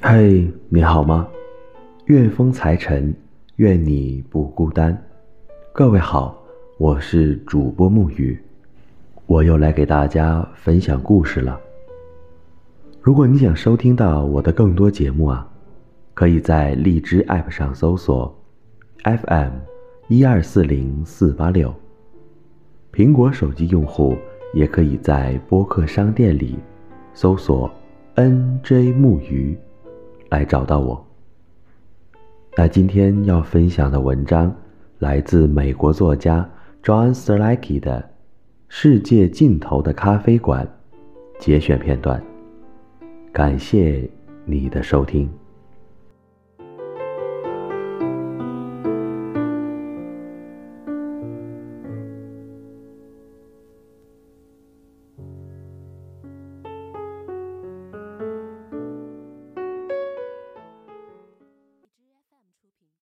嘿，你好吗？愿风财神，愿你不孤单。各位好，我是主播木鱼，我又来给大家分享故事了。如果你想收听到我的更多节目啊，可以在荔枝 App 上搜索 FM 一二四零四八六。苹果手机用户也可以在播客商店里搜索 NJ 木鱼。来找到我。那今天要分享的文章来自美国作家 John s e r l a k y 的《世界尽头的咖啡馆》节选片段。感谢你的收听。